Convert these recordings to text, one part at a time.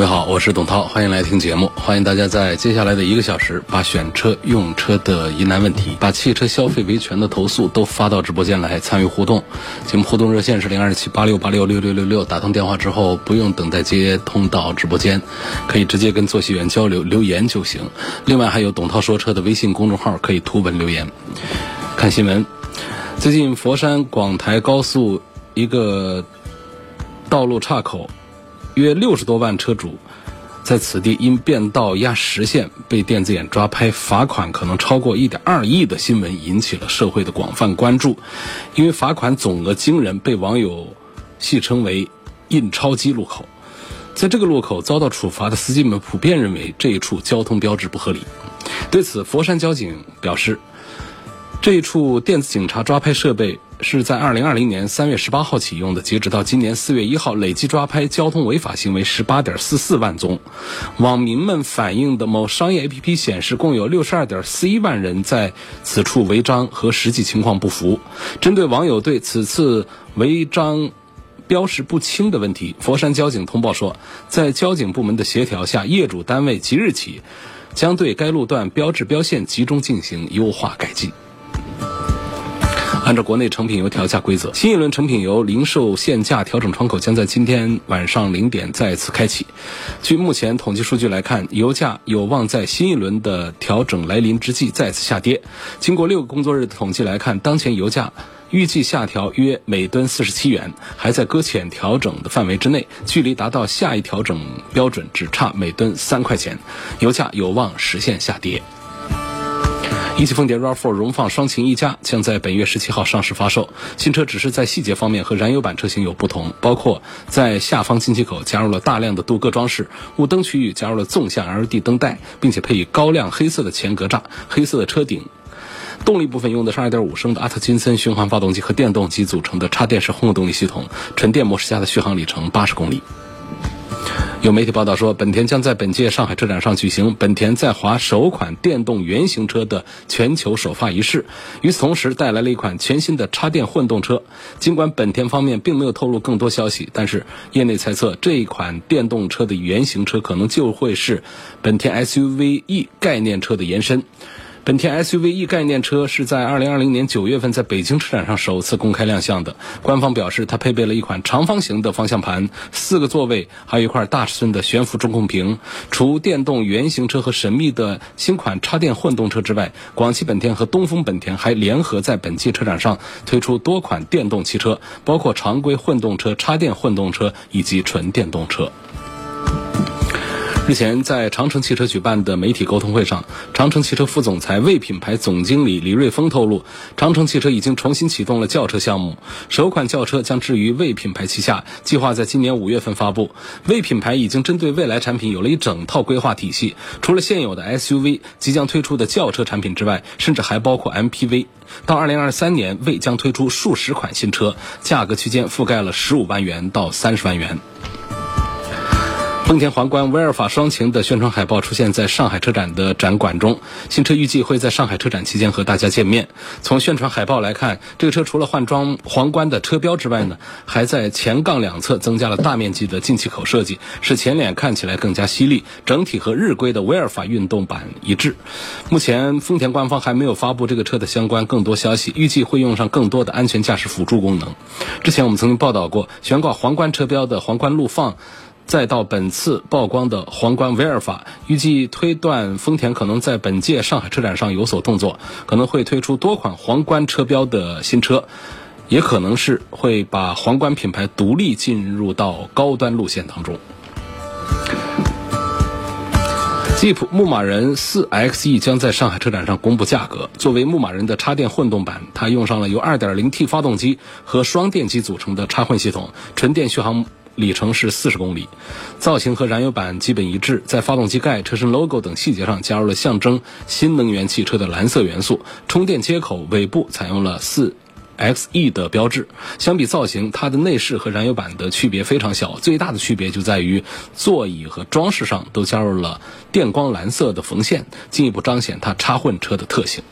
各位好，我是董涛，欢迎来听节目。欢迎大家在接下来的一个小时，把选车用车的疑难问题，把汽车消费维权的投诉都发到直播间来参与互动。节目互动热线是零二七八六八六六六六六，打通电话之后不用等待接通到直播间，可以直接跟坐席员交流留言就行。另外还有董涛说车的微信公众号，可以图文留言。看新闻，最近佛山广台高速一个道路岔口。约六十多万车主在此地因变道压实线被电子眼抓拍，罚款可能超过一点二亿的新闻引起了社会的广泛关注。因为罚款总额惊人，被网友戏称为“印钞机路口”。在这个路口遭到处罚的司机们普遍认为这一处交通标志不合理。对此，佛山交警表示，这一处电子警察抓拍设备。是在二零二零年三月十八号启用的，截止到今年四月一号，累计抓拍交通违法行为十八点四四万宗。网民们反映的某商业 APP 显示，共有六十二点四一万人在此处违章，和实际情况不符。针对网友对此次违章标识不清的问题，佛山交警通报说，在交警部门的协调下，业主单位即日起将对该路段标志标线集中进行优化改进。按照国内成品油调价规则，新一轮成品油零售限价调整窗口将在今天晚上零点再次开启。据目前统计数据来看，油价有望在新一轮的调整来临之际再次下跌。经过六个工作日的统计来看，当前油价预计下调约每吨四十七元，还在搁浅调整的范围之内，距离达到下一调整标准只差每吨三块钱，油价有望实现下跌。一汽丰田 RAV4 荣放双擎一加将在本月十七号上市发售。新车只是在细节方面和燃油版车型有不同，包括在下方进气口加入了大量的镀铬装饰，雾灯区域加入了纵向 LED 灯带，并且配以高亮黑色的前格栅、黑色的车顶。动力部分用的是2.5升的阿特金森循环发动机和电动机组成的插电式混合动力系统，纯电模式下的续航里程八十公里。有媒体报道说，本田将在本届上海车展上举行本田在华首款电动原型车的全球首发仪式。与此同时，带来了一款全新的插电混动车。尽管本田方面并没有透露更多消息，但是业内猜测，这一款电动车的原型车可能就会是本田 SUV E 概念车的延伸。本田 SUV E 概念车是在2020年9月份在北京车展上首次公开亮相的。官方表示，它配备了一款长方形的方向盘、四个座位，还有一块大尺寸的悬浮中控屏。除电动原型车和神秘的新款插电混动车之外，广汽本田和东风本田还联合在本届车展上推出多款电动汽车，包括常规混动车、插电混动车以及纯电动车。日前，在长城汽车举办的媒体沟通会上，长城汽车副总裁、魏品牌总经理李瑞峰透露，长城汽车已经重新启动了轿车项目，首款轿车将置于魏品牌旗下，计划在今年五月份发布。魏品牌已经针对未来产品有了一整套规划体系，除了现有的 SUV、即将推出的轿车产品之外，甚至还包括 MPV。到二零二三年，魏将推出数十款新车，价格区间覆盖了十五万元到三十万元。丰田皇冠威尔法双擎的宣传海报出现在上海车展的展馆中，新车预计会在上海车展期间和大家见面。从宣传海报来看，这个车除了换装皇冠的车标之外呢，还在前杠两侧增加了大面积的进气口设计，使前脸看起来更加犀利，整体和日规的威尔法运动版一致。目前丰田官方还没有发布这个车的相关更多消息，预计会用上更多的安全驾驶辅助功能。之前我们曾经报道过，悬挂皇冠车标的皇冠陆放。再到本次曝光的皇冠威尔法，预计推断丰田可能在本届上海车展上有所动作，可能会推出多款皇冠车标的新车，也可能是会把皇冠品牌独立进入到高端路线当中。吉普牧马人 4xe 将在上海车展上公布价格。作为牧马人的插电混动版，它用上了由 2.0T 发动机和双电机组成的插混系统，纯电续航里程是四十公里。造型和燃油版基本一致，在发动机盖、车身 logo 等细节上加入了象征新能源汽车的蓝色元素。充电接口尾部采用了四。XE 的标志，相比造型，它的内饰和燃油版的区别非常小，最大的区别就在于座椅和装饰上都加入了电光蓝色的缝线，进一步彰显它插混车的特性。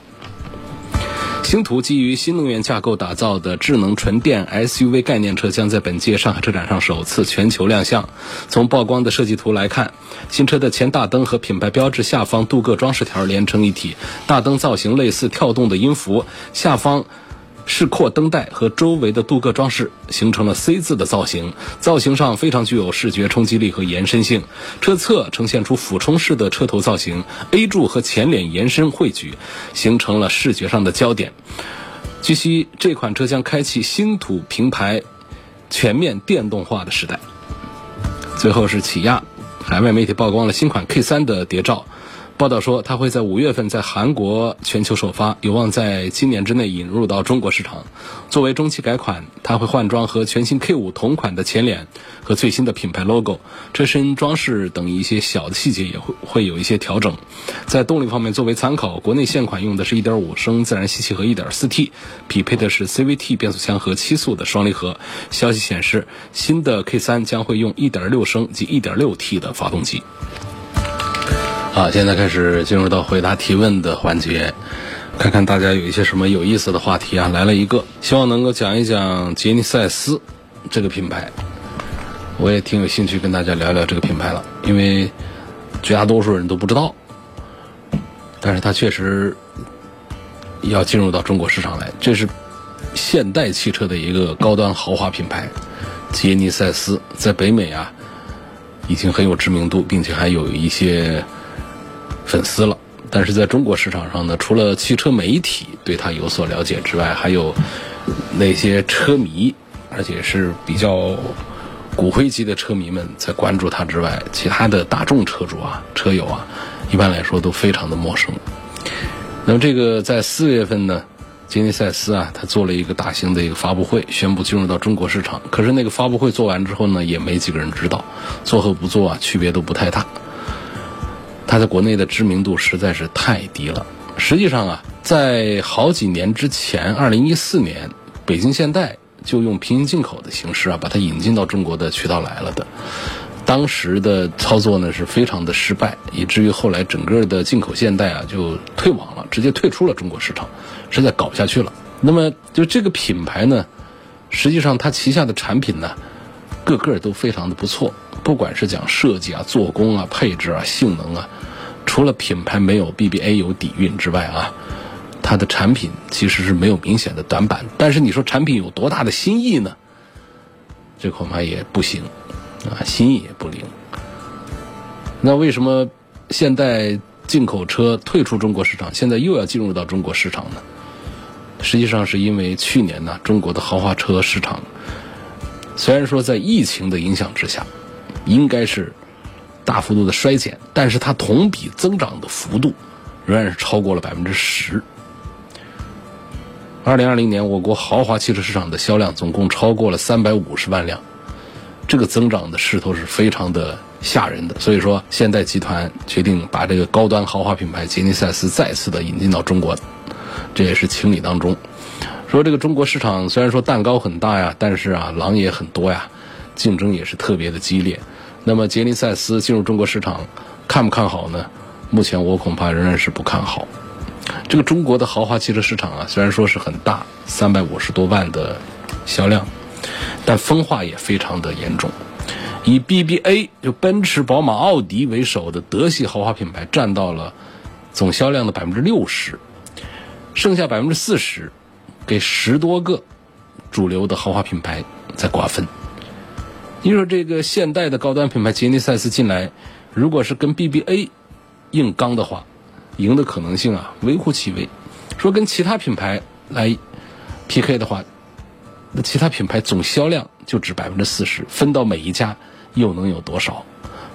星途基于新能源架构打造的智能纯电 SUV 概念车将在本届上海车展上首次全球亮相。从曝光的设计图来看，新车的前大灯和品牌标志下方镀铬装饰条连成一体，大灯造型类似跳动的音符，下方。视廓灯带和周围的镀铬装饰形成了 C 字的造型，造型上非常具有视觉冲击力和延伸性。车侧呈现出俯冲式的车头造型，A 柱和前脸延伸汇聚，形成了视觉上的焦点。据悉，这款车将开启新土平台全面电动化的时代。最后是起亚，海外媒体曝光了新款 K3 的谍照。报道说，它会在五月份在韩国全球首发，有望在今年之内引入到中国市场。作为中期改款，它会换装和全新 K5 同款的前脸和最新的品牌 logo，车身装饰等一些小的细节也会会有一些调整。在动力方面，作为参考，国内现款用的是一点五升自然吸气和一点四 T，匹配的是 CVT 变速箱和七速的双离合。消息显示，新的 K3 将会用一点六升及一点六 T 的发动机。好，现在开始进入到回答提问的环节，看看大家有一些什么有意思的话题啊？来了一个，希望能够讲一讲杰尼赛斯这个品牌，我也挺有兴趣跟大家聊聊这个品牌了，因为绝大多数人都不知道，但是它确实要进入到中国市场来，这是现代汽车的一个高端豪华品牌，杰尼赛斯在北美啊已经很有知名度，并且还有一些。粉丝了，但是在中国市场上呢，除了汽车媒体对它有所了解之外，还有那些车迷，而且是比较骨灰级的车迷们在关注它之外，其他的大众车主啊、车友啊，一般来说都非常的陌生。那么这个在四月份呢，吉尼赛斯啊，他做了一个大型的一个发布会，宣布进入到中国市场。可是那个发布会做完之后呢，也没几个人知道，做和不做啊，区别都不太大。它在国内的知名度实在是太低了。实际上啊，在好几年之前，二零一四年，北京现代就用平行进口的形式啊，把它引进到中国的渠道来了的。当时的操作呢是非常的失败，以至于后来整个的进口现代啊就退网了，直接退出了中国市场，实在搞不下去了。那么就这个品牌呢，实际上它旗下的产品呢，个个都非常的不错。不管是讲设计啊、做工啊、配置啊、性能啊，除了品牌没有 BBA 有底蕴之外啊，它的产品其实是没有明显的短板。但是你说产品有多大的新意呢？这恐怕也不行啊，新意也不灵。那为什么现代进口车退出中国市场，现在又要进入到中国市场呢？实际上是因为去年呢，中国的豪华车市场虽然说在疫情的影响之下。应该是大幅度的衰减，但是它同比增长的幅度仍然是超过了百分之十。二零二零年，我国豪华汽车市场的销量总共超过了三百五十万辆，这个增长的势头是非常的吓人的。所以说，现代集团决定把这个高端豪华品牌杰尼赛斯再次的引进到中国，这也是情理当中。说这个中国市场虽然说蛋糕很大呀，但是啊，狼也很多呀，竞争也是特别的激烈。那么杰尼赛斯进入中国市场，看不看好呢？目前我恐怕仍然是不看好。这个中国的豪华汽车市场啊，虽然说是很大，三百五十多万的销量，但分化也非常的严重。以 BBA 就奔驰、宝马、奥迪为首的德系豪华品牌占到了总销量的百分之六十，剩下百分之四十给十多个主流的豪华品牌在瓜分。你说这个现代的高端品牌杰尼赛斯进来，如果是跟 BBA 硬刚的话，赢的可能性啊微乎其微。说跟其他品牌来 PK 的话，那其他品牌总销量就值百分之四十，分到每一家又能有多少？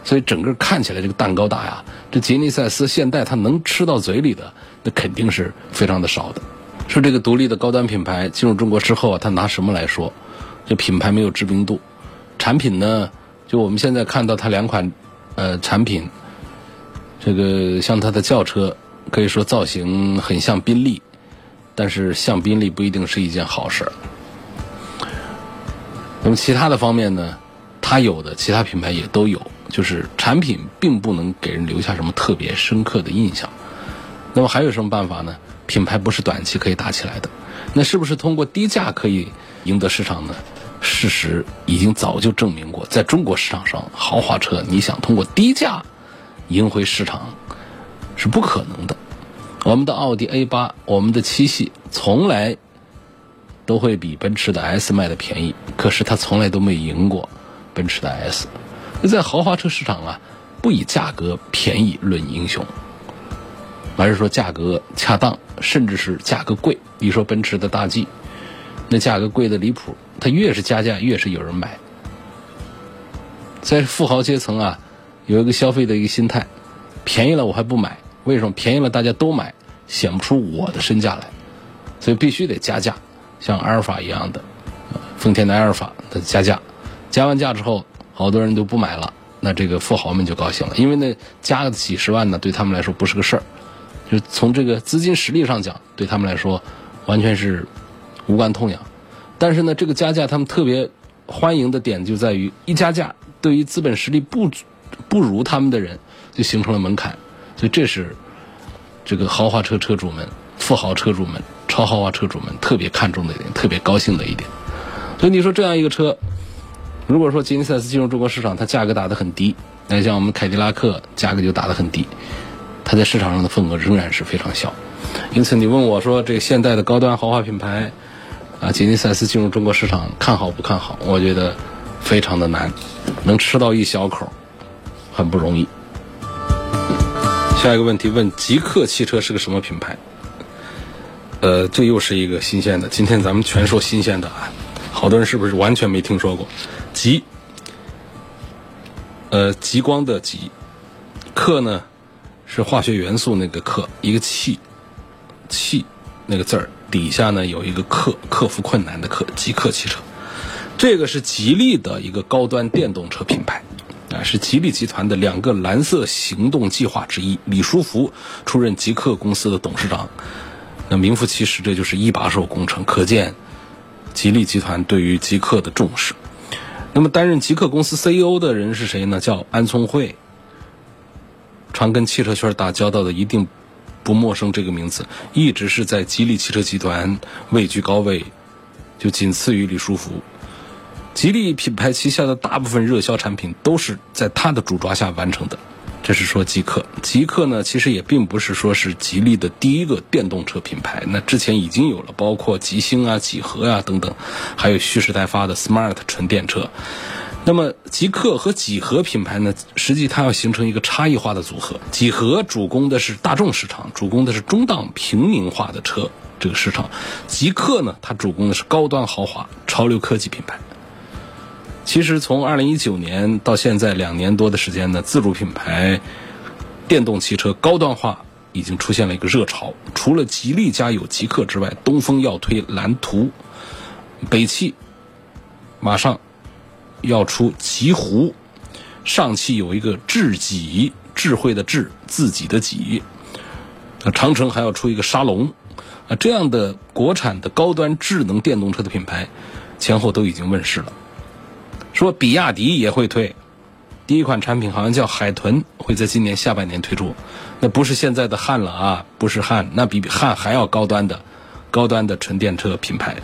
所以整个看起来这个蛋糕大呀，这杰尼赛斯现代它能吃到嘴里的，那肯定是非常的少的。说这个独立的高端品牌进入中国之后啊，它拿什么来说？这品牌没有知名度。产品呢，就我们现在看到它两款呃产品，这个像它的轿车，可以说造型很像宾利，但是像宾利不一定是一件好事儿。那么其他的方面呢，它有的其他品牌也都有，就是产品并不能给人留下什么特别深刻的印象。那么还有什么办法呢？品牌不是短期可以打起来的，那是不是通过低价可以赢得市场呢？事实已经早就证明过，在中国市场上，豪华车你想通过低价赢回市场是不可能的。我们的奥迪 A 八，我们的七系从来。都会比奔驰的 S 卖的便宜，可是它从来都没赢过奔驰的 S。那在豪华车市场啊，不以价格便宜论英雄，而是说价格恰当，甚至是价格贵。比如说奔驰的大 G，那价格贵的离谱，它越是加价越是有人买。在富豪阶层啊，有一个消费的一个心态，便宜了我还不买，为什么？便宜了大家都买，显不出我的身价来，所以必须得加价。像阿尔法一样的，丰田的阿尔法它加价，加完价之后，好多人都不买了，那这个富豪们就高兴了，因为那加个几十万呢，对他们来说不是个事儿，就从这个资金实力上讲，对他们来说完全是无关痛痒。但是呢，这个加价他们特别欢迎的点就在于，一加价，对于资本实力不不如他们的人就形成了门槛，所以这是这个豪华车车主们、富豪车主们。超豪华车主们特别看重的一点，特别高兴的一点，所以你说这样一个车，如果说吉尼赛斯进入中国市场，它价格打得很低，那像我们凯迪拉克价格就打得很低，它在市场上的份额仍然是非常小。因此，你问我说这个现代的高端豪华品牌啊，吉尼赛斯进入中国市场看好不看好？我觉得非常的难，能吃到一小口，很不容易。下一个问题问极客汽车是个什么品牌？呃，这又是一个新鲜的。今天咱们全说新鲜的啊，好多人是不是完全没听说过？极，呃，极光的极，克呢是化学元素那个克，一个气，气那个字儿底下呢有一个克，克服困难的克，极客汽车。这个是吉利的一个高端电动车品牌啊，是吉利集团的两个蓝色行动计划之一。李书福出任极客公司的董事长。那名副其实，这就是一把手工程，可见吉利集团对于极客的重视。那么，担任极客公司 CEO 的人是谁呢？叫安聪慧。常跟汽车圈打交道的一定不陌生这个名字，一直是在吉利汽车集团位居高位，就仅次于李书福。吉利品牌旗下的大部分热销产品都是在他的主抓下完成的。这是说极客，极客呢，其实也并不是说是吉利的第一个电动车品牌，那之前已经有了，包括极星啊、几何啊等等，还有蓄势待发的 Smart 纯电车。那么极客和几何品牌呢，实际它要形成一个差异化的组合。几何主攻的是大众市场，主攻的是中档平民化的车这个市场；极客呢，它主攻的是高端豪华潮流科技品牌。其实从二零一九年到现在两年多的时间呢，自主品牌电动汽车高端化已经出现了一个热潮。除了吉利家有极客之外，东风要推蓝图，北汽马上要出极狐，上汽有一个智己，智慧的智，自己的己，长城还要出一个沙龙，啊，这样的国产的高端智能电动车的品牌前后都已经问世了。说比亚迪也会推，第一款产品好像叫海豚，会在今年下半年推出。那不是现在的汉了啊，不是汉，那比汉还要高端的，高端的纯电车品牌。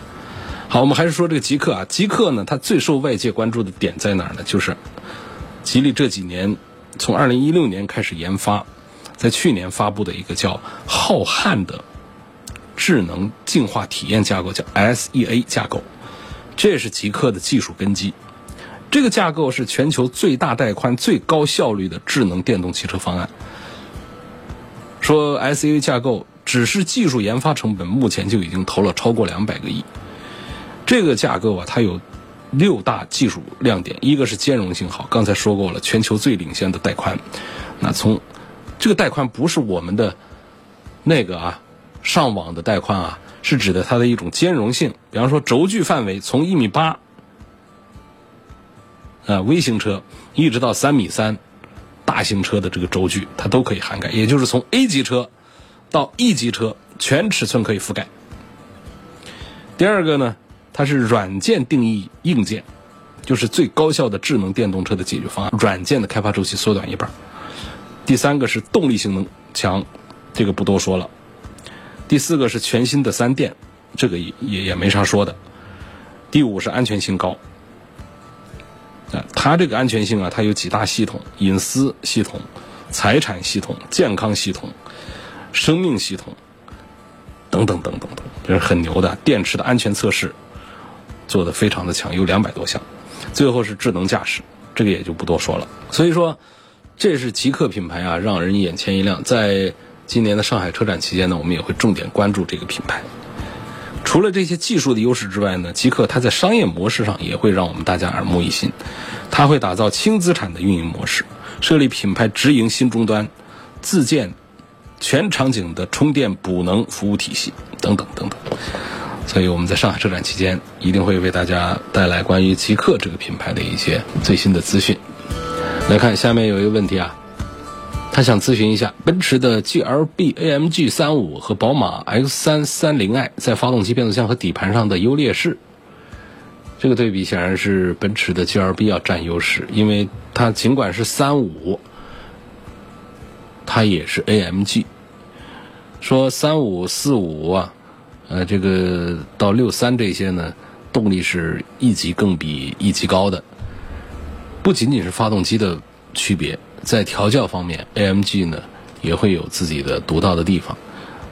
好，我们还是说这个极客啊，极客呢，它最受外界关注的点在哪儿呢？就是吉利这几年从二零一六年开始研发，在去年发布的一个叫浩瀚的智能净化体验架构，叫 SEA 架构，这是极客的技术根基。这个架构是全球最大带宽、最高效率的智能电动汽车方案。说 SEA 架构只是技术研发成本，目前就已经投了超过两百个亿。这个架构啊，它有六大技术亮点，一个是兼容性好，刚才说过了，全球最领先的带宽。那从这个带宽不是我们的那个啊上网的带宽啊，是指的它的一种兼容性。比方说轴距范围从一米八。呃，微型车一直到三米三，大型车的这个轴距它都可以涵盖，也就是从 A 级车到 E 级车全尺寸可以覆盖。第二个呢，它是软件定义硬件，就是最高效的智能电动车的解决方案，软件的开发周期缩短一半。第三个是动力性能强，这个不多说了。第四个是全新的三电，这个也也也没啥说的。第五是安全性高。啊，它这个安全性啊，它有几大系统：隐私系统、财产系统、健康系统、生命系统等等等等等，这是很牛的。电池的安全测试做的非常的强，有两百多项。最后是智能驾驶，这个也就不多说了。所以说，这是极客品牌啊，让人眼前一亮。在今年的上海车展期间呢，我们也会重点关注这个品牌。除了这些技术的优势之外呢，极客它在商业模式上也会让我们大家耳目一新。它会打造轻资产的运营模式，设立品牌直营新终端，自建全场景的充电补能服务体系等等等等。所以我们在上海车展期间一定会为大家带来关于极客这个品牌的一些最新的资讯。来看下面有一个问题啊。他想咨询一下，奔驰的 GLB AMG 三五和宝马 X 三三零 i 在发动机、变速箱和底盘上的优劣势。这个对比显然是奔驰的 GLB 要占优势，因为它尽管是三五，它也是 AMG。说三五四五啊，呃，这个到六三这些呢，动力是一级更比一级高的，不仅仅是发动机的区别。在调教方面，AMG 呢也会有自己的独到的地方，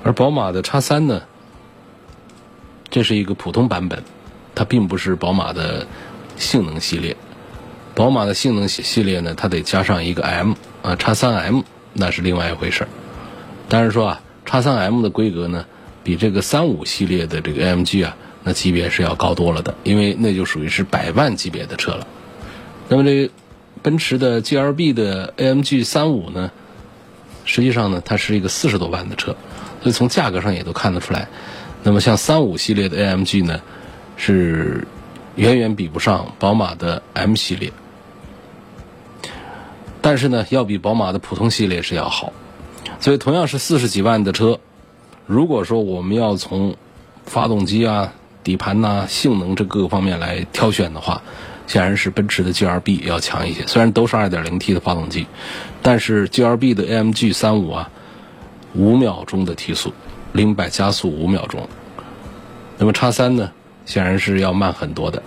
而宝马的叉三呢，这是一个普通版本，它并不是宝马的性能系列。宝马的性能系系列呢，它得加上一个 M 啊，叉三 M 那是另外一回事儿。但是说啊，叉三 M 的规格呢，比这个三五系列的这个 AMG 啊，那级别是要高多了的，因为那就属于是百万级别的车了。那么这。奔驰的 GLB 的 AMG 三五呢，实际上呢，它是一个四十多万的车，所以从价格上也都看得出来。那么像三五系列的 AMG 呢，是远远比不上宝马的 M 系列，但是呢，要比宝马的普通系列是要好。所以同样是四十几万的车，如果说我们要从发动机啊、底盘呐、性能这各个方面来挑选的话，显然是奔驰的 GLB 要强一些，虽然都是 2.0T 的发动机，但是 GLB 的 AMG 三五啊，五秒钟的提速，零百加速五秒钟。那么叉三呢，显然是要慢很多的，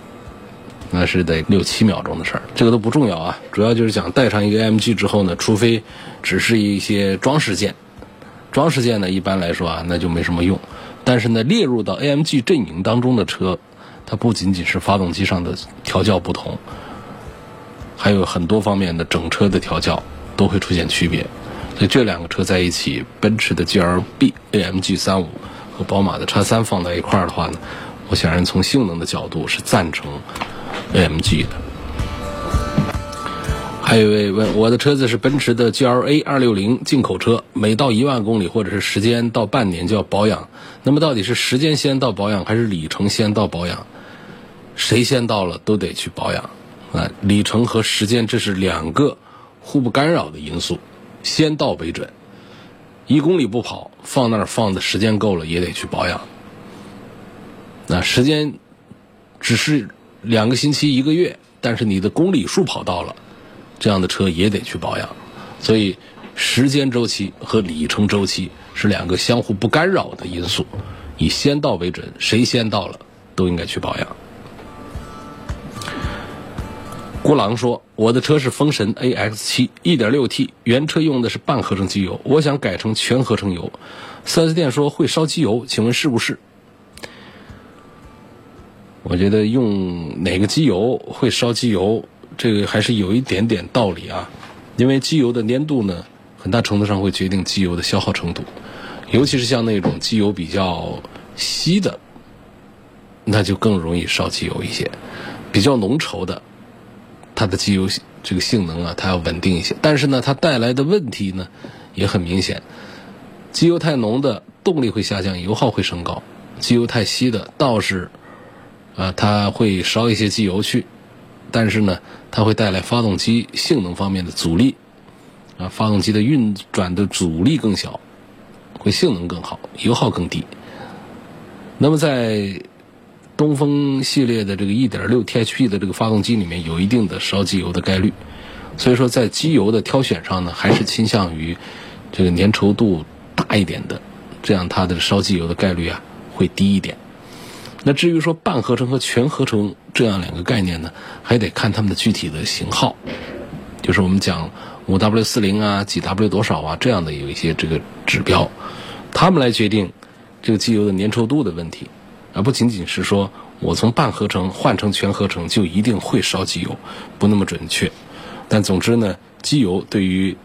那是得六七秒钟的事儿。这个都不重要啊，主要就是讲带上一个 AMG 之后呢，除非只是一些装饰件，装饰件呢一般来说啊那就没什么用，但是呢列入到 AMG 阵营当中的车。它不仅仅是发动机上的调教不同，还有很多方面的整车的调教都会出现区别。所以这两个车在一起，奔驰的 GLB AMG 三五和宝马的叉三放在一块儿的话呢，我显然从性能的角度是赞成 AMG 的。还有一位问，我的车子是奔驰的 GLA 二六零进口车，每到一万公里或者是时间到半年就要保养。那么到底是时间先到保养，还是里程先到保养？谁先到了都得去保养啊！里程和时间这是两个互不干扰的因素，先到为准。一公里不跑，放那儿放的时间够了也得去保养。那时间只是两个星期一个月，但是你的公里数跑到了。这样的车也得去保养，所以时间周期和里程周期是两个相互不干扰的因素，以先到为准，谁先到了都应该去保养。郭狼说：“我的车是风神 AX7 1.6T，原车用的是半合成机油，我想改成全合成油。4S 店说会烧机油，请问是不是？”我觉得用哪个机油会烧机油？这个还是有一点点道理啊，因为机油的粘度呢，很大程度上会决定机油的消耗程度，尤其是像那种机油比较稀的，那就更容易烧机油一些；比较浓稠的，它的机油这个性能啊，它要稳定一些。但是呢，它带来的问题呢，也很明显：机油太浓的动力会下降，油耗会升高；机油太稀的倒是，啊，它会烧一些机油去。但是呢，它会带来发动机性能方面的阻力，啊，发动机的运转的阻力更小，会性能更好，油耗更低。那么在东风系列的这个1.6 THP 的这个发动机里面，有一定的烧机油的概率，所以说在机油的挑选上呢，还是倾向于这个粘稠度大一点的，这样它的烧机油的概率啊会低一点。那至于说半合成和全合成这样两个概念呢，还得看它们的具体的型号，就是我们讲五 W 四零啊、几 W 多少啊这样的有一些这个指标，它们来决定这个机油的粘稠度的问题，而不仅仅是说我从半合成换成全合成就一定会烧机油，不那么准确。但总之呢，机油对于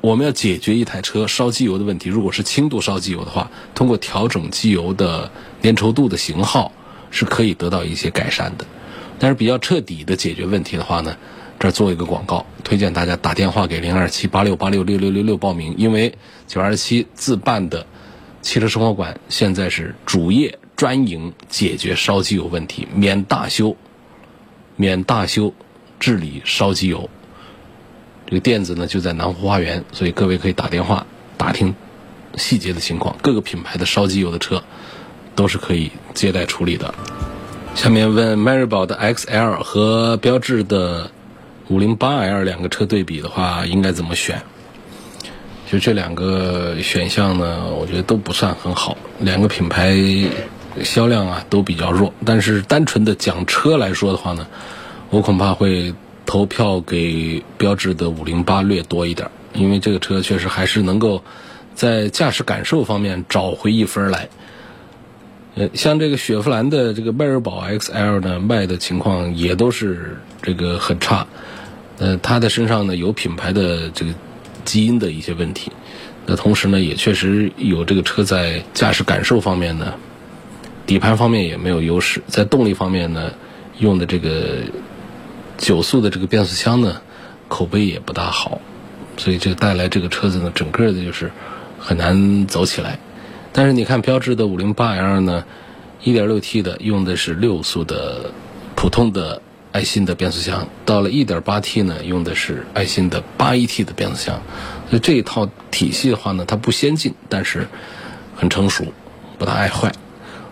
我们要解决一台车烧机油的问题，如果是轻度烧机油的话，通过调整机油的粘稠度的型号是可以得到一些改善的。但是比较彻底的解决问题的话呢，这儿做一个广告，推荐大家打电话给零二七八六八六六六六六报名，因为九二七自办的汽车生活馆现在是主业专营解决烧机油问题，免大修，免大修治理烧机油。这个店子呢就在南湖花园，所以各位可以打电话打听细节的情况。各个品牌的烧机油的车都是可以接待处理的。下面问迈锐宝的 XL 和标致的 508L 两个车对比的话，应该怎么选？就这两个选项呢，我觉得都不算很好。两个品牌销量啊都比较弱，但是单纯的讲车来说的话呢，我恐怕会。投票给标致的五零八略多一点，因为这个车确实还是能够在驾驶感受方面找回一分来。呃，像这个雪佛兰的这个迈锐宝 XL 呢，卖的情况也都是这个很差。呃，它的身上呢有品牌的这个基因的一些问题，那同时呢也确实有这个车在驾驶感受方面呢，底盘方面也没有优势，在动力方面呢用的这个。九速的这个变速箱呢，口碑也不大好，所以这带来这个车子呢，整个的就是很难走起来。但是你看标致的五零八 L 呢，一点六 T 的用的是六速的普通的爱信的变速箱，到了一点八 T 呢，用的是爱信的八 AT 的变速箱。所以这一套体系的话呢，它不先进，但是很成熟，不大爱坏。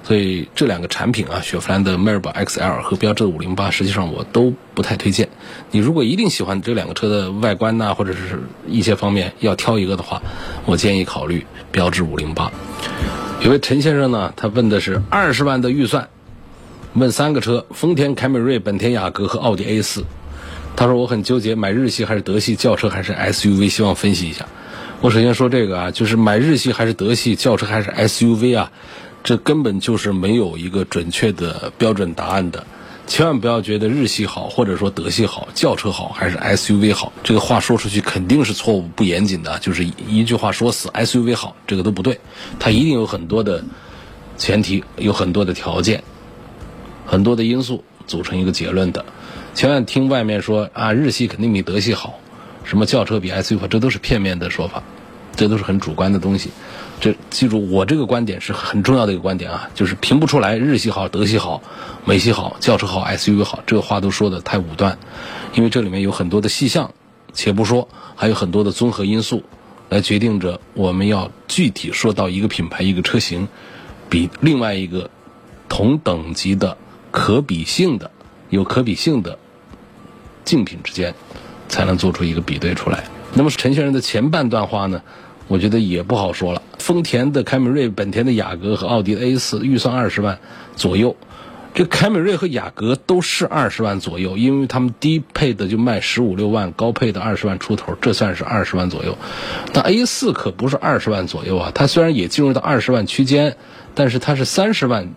所以这两个产品啊，雪佛兰的迈锐宝 XL 和标致的508，实际上我都不太推荐。你如果一定喜欢这两个车的外观呐，或者是一些方面要挑一个的话，我建议考虑标致508。有位陈先生呢，他问的是二十万的预算，问三个车：丰田凯美瑞、本田雅阁和奥迪 A4。他说我很纠结，买日系还是德系轿车还是 SUV，希望分析一下。我首先说这个啊，就是买日系还是德系轿车还是 SUV 啊？这根本就是没有一个准确的标准答案的，千万不要觉得日系好，或者说德系好，轿车好还是 SUV 好，这个话说出去肯定是错误不严谨的，就是一句话说死 SUV 好，这个都不对，它一定有很多的前提，有很多的条件，很多的因素组成一个结论的，千万听外面说啊日系肯定比德系好，什么轿车比 SUV 好，这都是片面的说法，这都是很主观的东西。这记住，我这个观点是很重要的一个观点啊，就是评不出来日系好、德系好、美系好、轿车好、SUV 好，这个话都说的太武断，因为这里面有很多的细项，且不说，还有很多的综合因素，来决定着我们要具体说到一个品牌、一个车型，比另外一个同等级的可比性的、有可比性的竞品之间，才能做出一个比对出来。那么陈先生的前半段话呢？我觉得也不好说了。丰田的凯美瑞、本田的雅阁和奥迪的 A 四，预算二十万左右。这凯美瑞和雅阁都是二十万左右，因为他们低配的就卖十五六万，高配的二十万出头，这算是二十万左右。但 A 四可不是二十万左右啊，它虽然也进入到二十万区间，但是它是三十万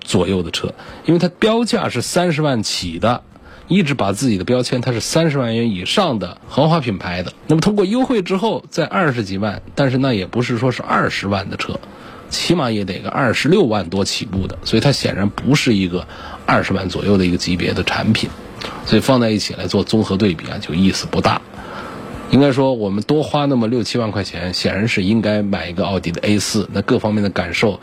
左右的车，因为它标价是三十万起的。一直把自己的标签，它是三十万元以上的豪华品牌的。那么通过优惠之后，在二十几万，但是那也不是说是二十万的车，起码也得个二十六万多起步的。所以它显然不是一个二十万左右的一个级别的产品。所以放在一起来做综合对比啊，就意思不大。应该说，我们多花那么六七万块钱，显然是应该买一个奥迪的 A 四，那各方面的感受。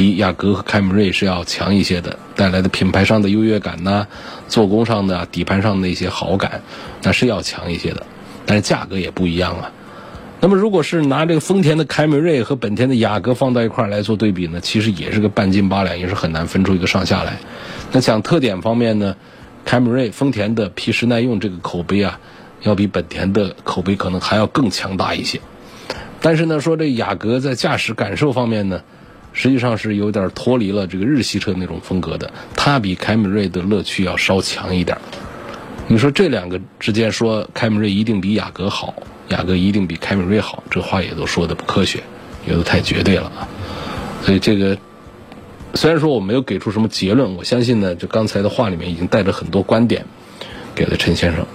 比雅阁和凯美瑞是要强一些的，带来的品牌上的优越感呐，做工上的底盘上的一些好感，那是要强一些的，但是价格也不一样啊。那么，如果是拿这个丰田的凯美瑞和本田的雅阁放到一块儿来做对比呢，其实也是个半斤八两，也是很难分出一个上下来。那讲特点方面呢，凯美瑞丰田的皮实耐用这个口碑啊，要比本田的口碑可能还要更强大一些。但是呢，说这雅阁在驾驶感受方面呢，实际上是有点脱离了这个日系车那种风格的，它比凯美瑞的乐趣要稍强一点。你说这两个之间说凯美瑞一定比雅阁好？雅阁一定比凯美瑞好，这话也都说的不科学，也都太绝对了啊！所以这个虽然说我没有给出什么结论，我相信呢，就刚才的话里面已经带着很多观点给了陈先生。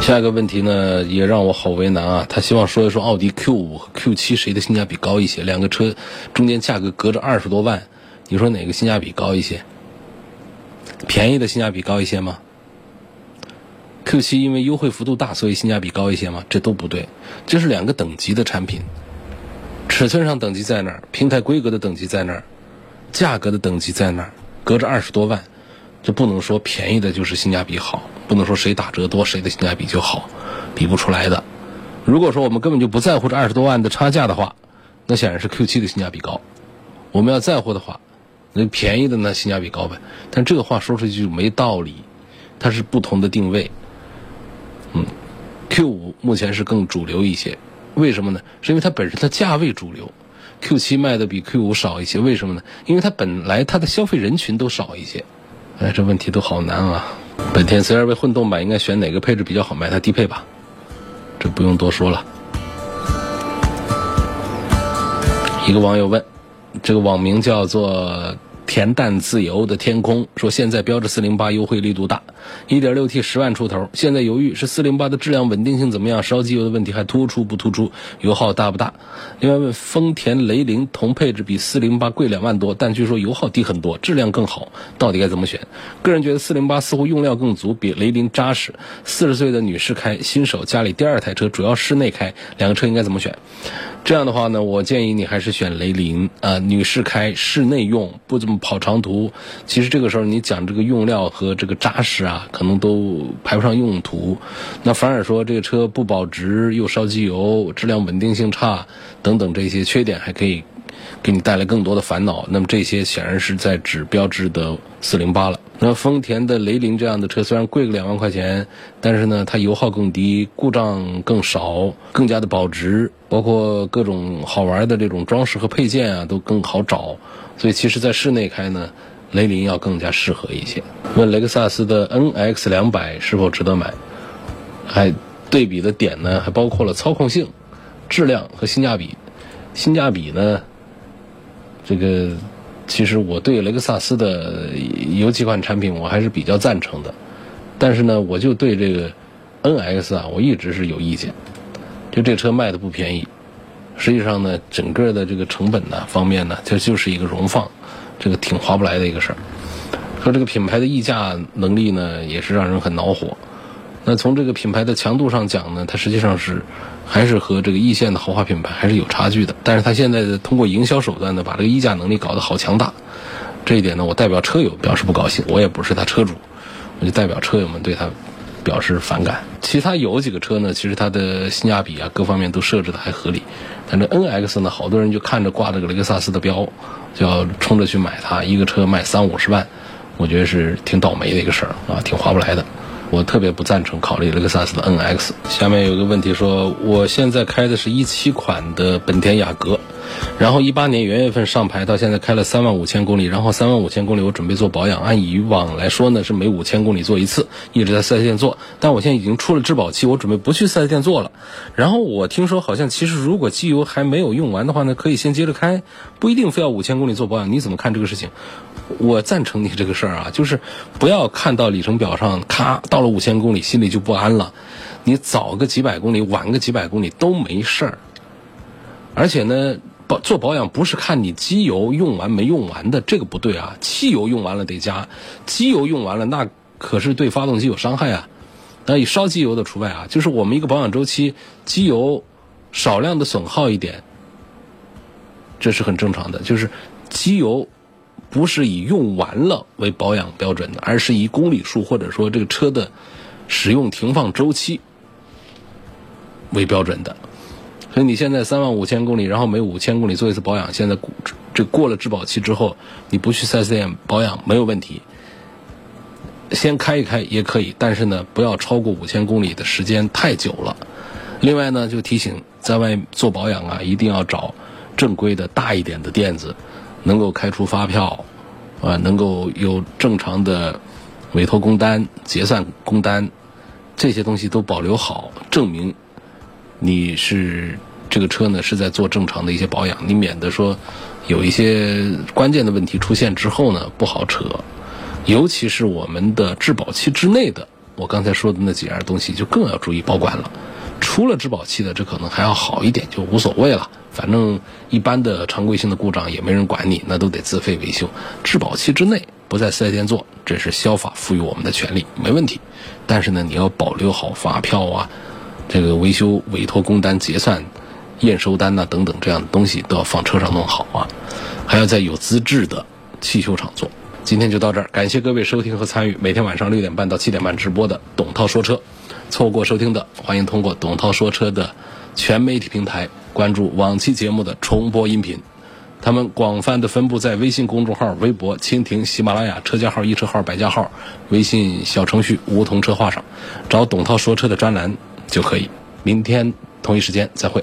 下一个问题呢，也让我好为难啊！他希望说一说奥迪 Q 五和 Q 七谁的性价比高一些？两个车中间价格隔着二十多万，你说哪个性价比高一些？便宜的性价比高一些吗？Q 七因为优惠幅度大，所以性价比高一些吗？这都不对，这是两个等级的产品，尺寸上等级在那儿，平台规格的等级在那儿，价格的等级在那儿，隔着二十多万，就不能说便宜的就是性价比好，不能说谁打折多谁的性价比就好，比不出来的。如果说我们根本就不在乎这二十多万的差价的话，那显然是 Q 七的性价比高。我们要在乎的话，那便宜的呢性价比高呗。但这个话说出去就没道理，它是不同的定位。嗯，Q 五目前是更主流一些，为什么呢？是因为它本身的价位主流，Q 七卖的比 Q 五少一些，为什么呢？因为它本来它的消费人群都少一些。哎，这问题都好难啊！本田 CR-V 混动版应该选哪个配置比较好？买它低配吧，这不用多说了。一个网友问，这个网名叫做。恬淡自由的天空说：“现在标致408优惠力度大，一点六 T 十万出头。现在犹豫是四零八的质量稳定性怎么样，烧机油的问题还突出不突出，油耗大不大？另外问丰田雷凌同配置比四零八贵两万多，但据说油耗低很多，质量更好，到底该怎么选？个人觉得四零八似乎用料更足，比雷凌扎实。四十岁的女士开，新手家里第二台车，主要室内开，两个车应该怎么选？”这样的话呢，我建议你还是选雷凌啊，女士开，室内用，不怎么跑长途。其实这个时候你讲这个用料和这个扎实啊，啊可能都排不上用途。那反而说这个车不保值，又烧机油，质量稳定性差等等这些缺点，还可以给你带来更多的烦恼。那么这些显然是在指标志的四零八了。那丰田的雷凌这样的车虽然贵个两万块钱，但是呢，它油耗更低，故障更少，更加的保值，包括各种好玩的这种装饰和配件啊，都更好找。所以其实，在室内开呢，雷凌要更加适合一些。问雷克萨斯的 NX 两百是否值得买？还对比的点呢，还包括了操控性、质量和性价比。性价比呢，这个。其实我对雷克萨斯的有几款产品我还是比较赞成的，但是呢，我就对这个 NX 啊，我一直是有意见。就这车卖的不便宜，实际上呢，整个的这个成本呢方面呢，它就是一个荣放，这个挺划不来的一个事儿。说这个品牌的溢价能力呢，也是让人很恼火。那从这个品牌的强度上讲呢，它实际上是。还是和这个一线的豪华品牌还是有差距的，但是它现在通过营销手段呢，把这个溢价能力搞得好强大，这一点呢，我代表车友表示不高兴，我也不是他车主，我就代表车友们对他表示反感。其他有几个车呢，其实它的性价比啊，各方面都设置的还合理，但这 NX 呢，好多人就看着挂着个雷克萨斯的标，就要冲着去买它，一个车卖三五十万，我觉得是挺倒霉的一个事儿啊，挺划不来的。我特别不赞成考虑雷克萨斯的 NX。下面有个问题说，我现在开的是一七款的本田雅阁，然后一八年元月份上牌，到现在开了三万五千公里，然后三万五千公里我准备做保养，按以往来说呢是每五千公里做一次，一直在四 S 店做，但我现在已经出了质保期，我准备不去四 S 店做了。然后我听说好像其实如果机油还没有用完的话呢，可以先接着开，不一定非要五千公里做保养。你怎么看这个事情？我赞成你这个事儿啊，就是不要看到里程表上咔到了五千公里，心里就不安了。你早个几百公里，晚个几百公里都没事儿。而且呢，保做保养不是看你机油用完没用完的，这个不对啊。汽油用完了得加，机油用完了那可是对发动机有伤害啊。那以烧机油的除外啊，就是我们一个保养周期，机油少量的损耗一点。这是很正常的。就是机油不是以用完了为保养标准的，而是以公里数或者说这个车的使用停放周期为标准的。所以你现在三万五千公里，然后每五千公里做一次保养，现在这过了质保期之后，你不去 4S 店保养没有问题。先开一开也可以，但是呢，不要超过五千公里的时间太久了。另外呢，就提醒在外做保养啊，一定要找正规的大一点的店子，能够开出发票，啊，能够有正常的委托工单、结算工单，这些东西都保留好，证明你是这个车呢是在做正常的一些保养，你免得说有一些关键的问题出现之后呢不好扯。尤其是我们的质保期之内的，我刚才说的那几样东西就更要注意保管了。出了质保期的，这可能还要好一点，就无所谓了。反正一般的常规性的故障也没人管你，那都得自费维修。质保期之内不在四 S 店做，这是消法赋予我们的权利，没问题。但是呢，你要保留好发票啊，这个维修委托工单、结算验收单呐等等这样的东西都要放车上弄好啊，还要在有资质的汽修厂做。今天就到这儿，感谢各位收听和参与每天晚上六点半到七点半直播的董涛说车。错过收听的，欢迎通过董涛说车的全媒体平台关注往期节目的重播音频。他们广泛的分布在微信公众号、微博、蜻蜓、喜马拉雅、车家号、一车号、百家号、微信小程序“梧桐车话”上，找董涛说车的专栏就可以。明天同一时间再会。